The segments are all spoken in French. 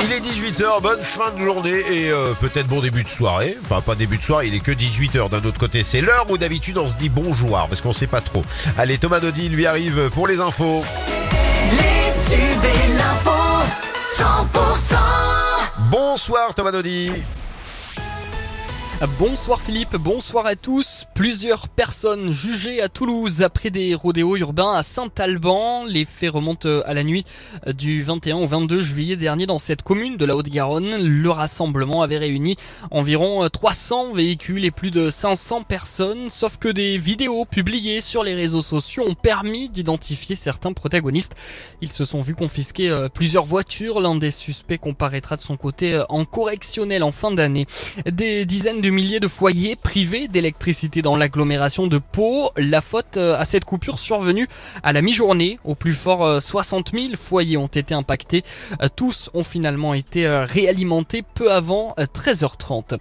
Il est 18h, bonne fin de journée et euh, peut-être bon début de soirée. Enfin, pas début de soirée, il est que 18h d'un autre côté. C'est l'heure où d'habitude on se dit bonjour parce qu'on sait pas trop. Allez, Thomas Dodi lui arrive pour les infos. Les tubes et l'info 100% Bonsoir Thomas Dodi. Bonsoir Philippe, bonsoir à tous. Plusieurs personnes jugées à Toulouse après des rodéos urbains à Saint-Alban. Les faits remontent à la nuit du 21 au 22 juillet dernier dans cette commune de la Haute-Garonne. Le rassemblement avait réuni environ 300 véhicules et plus de 500 personnes, sauf que des vidéos publiées sur les réseaux sociaux ont permis d'identifier certains protagonistes. Ils se sont vus confisquer euh, plusieurs voitures. L'un des suspects comparaîtra de son côté euh, en correctionnel en fin d'année. Des dizaines de milliers de foyers privés d'électricité dans l'agglomération de Pau. La faute euh, à cette coupure survenue à la mi-journée. Au plus fort, euh, 60 000 foyers ont été impactés. Euh, Tous ont finalement été euh, réalimentés peu avant euh, 13h30.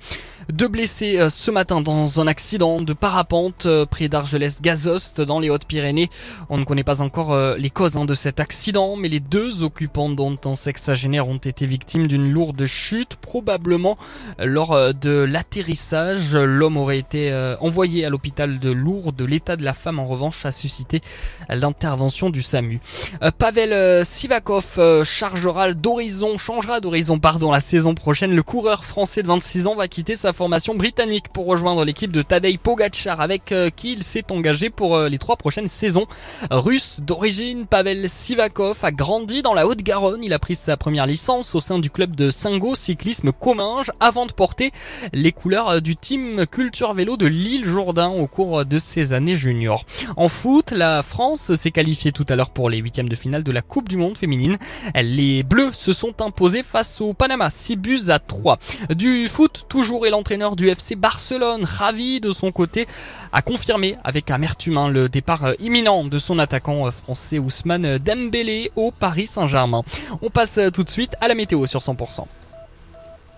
Deux blessés euh, ce matin dans un accident de parapente euh, près d'Argelès-Gazost dans les Hautes-Pyrénées. On ne connaît pas encore euh, les causes hein, de cet accident, mais les deux occupants dont un sexagénaire ont été victimes d'une lourde chute, probablement lors de l'atterrissage. L'homme aurait été envoyé à l'hôpital de Lourdes. L'état de la femme, en revanche, a suscité l'intervention du SAMU. Pavel Sivakov chargera d'horizon, changera d'horizon, la saison prochaine. Le coureur français de 26 ans va quitter sa formation britannique pour rejoindre l'équipe de Tadej Pogacar avec euh, qui il s'est engagé pour euh, les trois prochaines saisons. Russe d'origine, Pavel Sivakov a grandi dans la Haute-Garonne. Il a pris sa première licence au sein du club de Singo Cyclisme Comminges avant de porter les couleurs euh, du team Culture Vélo de l'île Jourdain au cours de ses années juniors. En foot, la France s'est qualifiée tout à l'heure pour les huitièmes de finale de la Coupe du Monde féminine. Les Bleus se sont imposés face au Panama, 6 buts à 3. Du foot, toujours et l'entraîneur du FC Barcelone, ravi de son côté, a confirmé avec amertume hein, le départ euh, imminent de son attaquant euh, français Ousmane Dembélé au Paris Saint-Germain. On passe euh, tout de suite à la météo sur 100%.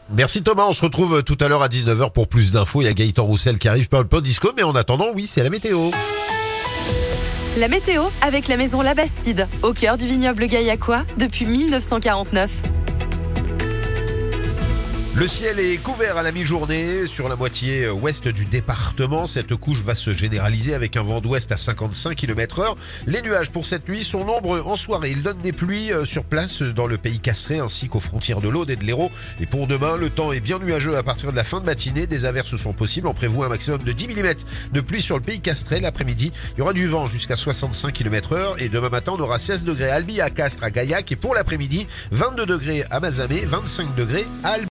Merci Thomas, on se retrouve tout à l'heure à 19h pour plus d'infos. Il y a Gaëtan Roussel qui arrive par le disco, mais en attendant, oui, c'est la météo. La météo avec la maison La Bastide, au cœur du vignoble gaillacois depuis 1949. Le ciel est couvert à la mi-journée sur la moitié ouest du département. Cette couche va se généraliser avec un vent d'ouest à 55 km heure. Les nuages pour cette nuit sont nombreux en soirée. Ils donnent des pluies euh, sur place dans le pays castré ainsi qu'aux frontières de l'Aude et de l'Hérault. Et pour demain, le temps est bien nuageux à partir de la fin de matinée. Des averses sont possibles. On prévoit un maximum de 10 mm de pluie sur le pays castré. L'après-midi, il y aura du vent jusqu'à 65 km heure. Et demain matin, on aura 16 degrés à Albi, à Castres, à Gaillac. Et pour l'après-midi, 22 degrés à Mazamet, 25 degrés à Albi.